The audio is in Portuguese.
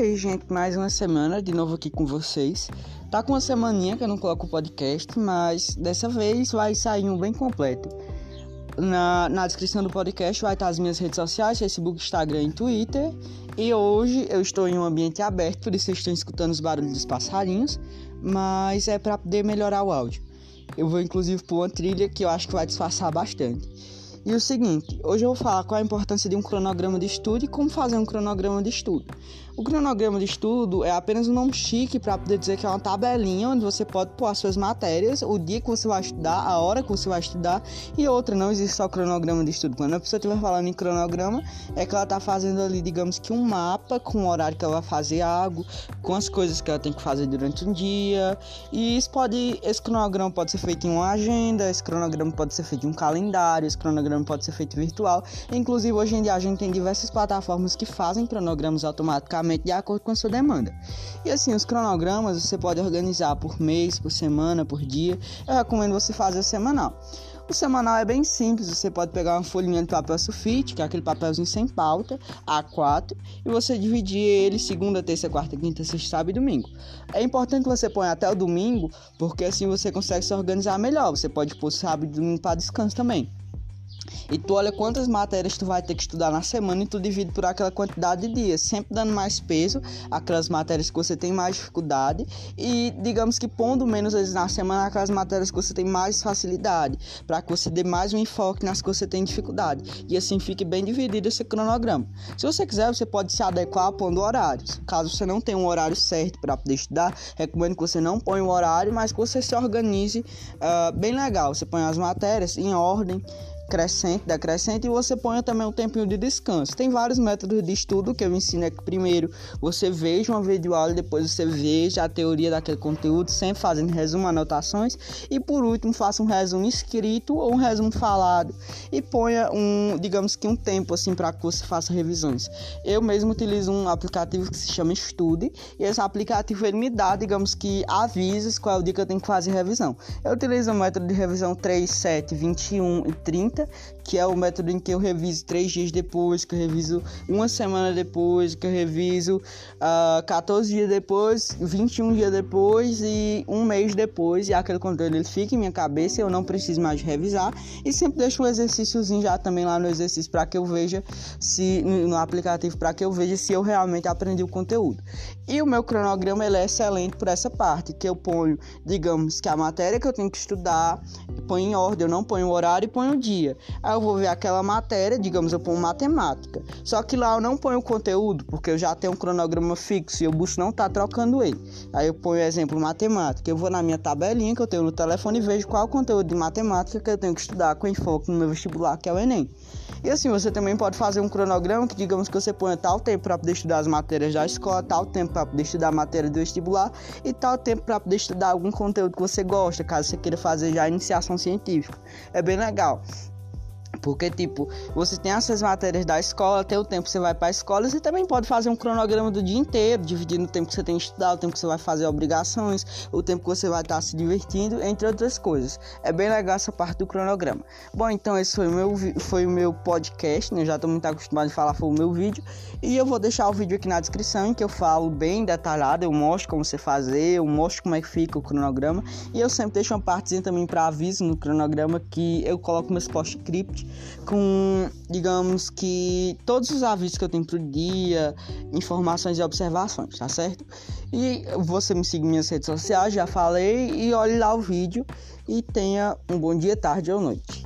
aí, gente, mais uma semana de novo aqui com vocês. Tá com uma semaninha que eu não coloco o podcast, mas dessa vez vai sair um bem completo. Na, na descrição do podcast vai estar as minhas redes sociais, Facebook, Instagram e Twitter. E hoje eu estou em um ambiente aberto, por isso vocês estão escutando os barulhos dos passarinhos, mas é para poder melhorar o áudio. Eu vou inclusive pôr uma trilha que eu acho que vai disfarçar bastante. E o seguinte, hoje eu vou falar qual a importância de um cronograma de estudo e como fazer um cronograma de estudo. O cronograma de estudo é apenas um nome chique para poder dizer que é uma tabelinha onde você pode pôr as suas matérias, o dia que você vai estudar, a hora que você vai estudar e outra. Não existe só cronograma de estudo. Quando a pessoa estiver falando em cronograma, é que ela está fazendo ali, digamos que um mapa com o horário que ela vai fazer algo, com as coisas que ela tem que fazer durante um dia. E isso pode, esse cronograma pode ser feito em uma agenda, esse cronograma pode ser feito em um calendário, esse cronograma pode ser feito virtual. Inclusive, hoje em dia a gente tem diversas plataformas que fazem cronogramas automaticamente de acordo com a sua demanda. E assim, os cronogramas você pode organizar por mês, por semana, por dia. Eu recomendo você fazer semanal. O semanal é bem simples, você pode pegar uma folhinha de papel sulfite, que é aquele papelzinho sem pauta, A4, e você dividir ele segunda, terça, quarta, quinta, sexta, sábado e domingo. É importante que você ponha até o domingo, porque assim você consegue se organizar melhor. Você pode pôr sábado e domingo para descanso também. E tu olha quantas matérias tu vai ter que estudar na semana e tu divide por aquela quantidade de dias, sempre dando mais peso àquelas matérias que você tem mais dificuldade e digamos que pondo menos vezes na semana aquelas matérias que você tem mais facilidade, para que você dê mais um enfoque nas que você tem dificuldade e assim fique bem dividido esse cronograma. Se você quiser, você pode se adequar pondo horários. Caso você não tenha um horário certo para poder estudar, recomendo que você não ponha o horário, mas que você se organize uh, bem legal. Você põe as matérias em ordem crescente, decrescente, e você põe também um tempinho de descanso. Tem vários métodos de estudo que eu ensino é que primeiro você veja uma videoaula, depois você veja a teoria daquele conteúdo, sempre fazendo resumo, anotações, e por último faça um resumo escrito ou um resumo falado e ponha um, digamos que um tempo assim para que você faça revisões. Eu mesmo utilizo um aplicativo que se chama Estude, e esse aplicativo ele me dá, digamos que avisos qual é o dia que eu tenho que fazer revisão. Eu utilizo o método de revisão 3, 7, 21 e 30 que é o método em que eu reviso três dias depois, que eu reviso uma semana depois, que eu reviso uh, ah, 14 dias depois, 21 dias depois e um mês depois, e aquele conteúdo ele fica em minha cabeça, eu não preciso mais revisar, e sempre deixo um exercíciozinho já também lá no exercício para que eu veja se no aplicativo para que eu veja se eu realmente aprendi o conteúdo. E o meu cronograma ele é excelente por essa parte, que eu ponho, digamos que a matéria que eu tenho que estudar, ponho em ordem, eu não ponho o horário e ponho o dia. Aí eu vou ver aquela matéria, digamos, eu ponho matemática. Só que lá eu não ponho o conteúdo, porque eu já tenho um cronograma fixo e o bus não tá trocando ele. Aí eu ponho exemplo matemática. Eu vou na minha tabelinha que eu tenho no telefone e vejo qual é o conteúdo de matemática que eu tenho que estudar com enfoque no meu vestibular, que é o Enem. E assim, você também pode fazer um cronograma que digamos que você ponha tal tempo para poder estudar as matérias da escola, tal tempo para poder estudar a matéria do vestibular e tal tempo para poder estudar algum conteúdo que você gosta, caso você queira fazer já iniciação científica. É bem legal. Porque, tipo, você tem essas matérias da escola, tem o tempo que você vai para a escola, você também pode fazer um cronograma do dia inteiro, dividindo o tempo que você tem que estudar, o tempo que você vai fazer obrigações, o tempo que você vai estar se divertindo, entre outras coisas. É bem legal essa parte do cronograma. Bom, então esse foi o meu, foi o meu podcast, né? Eu já estou muito acostumado a falar, foi o meu vídeo. E eu vou deixar o vídeo aqui na descrição, em que eu falo bem detalhado, eu mostro como você fazer, eu mostro como é que fica o cronograma. E eu sempre deixo uma partezinha também para aviso no cronograma, que eu coloco meus post-script com, digamos que, todos os avisos que eu tenho pro dia, informações e observações, tá certo? E você me siga em minhas redes sociais, já falei, e olhe lá o vídeo e tenha um bom dia, tarde ou noite.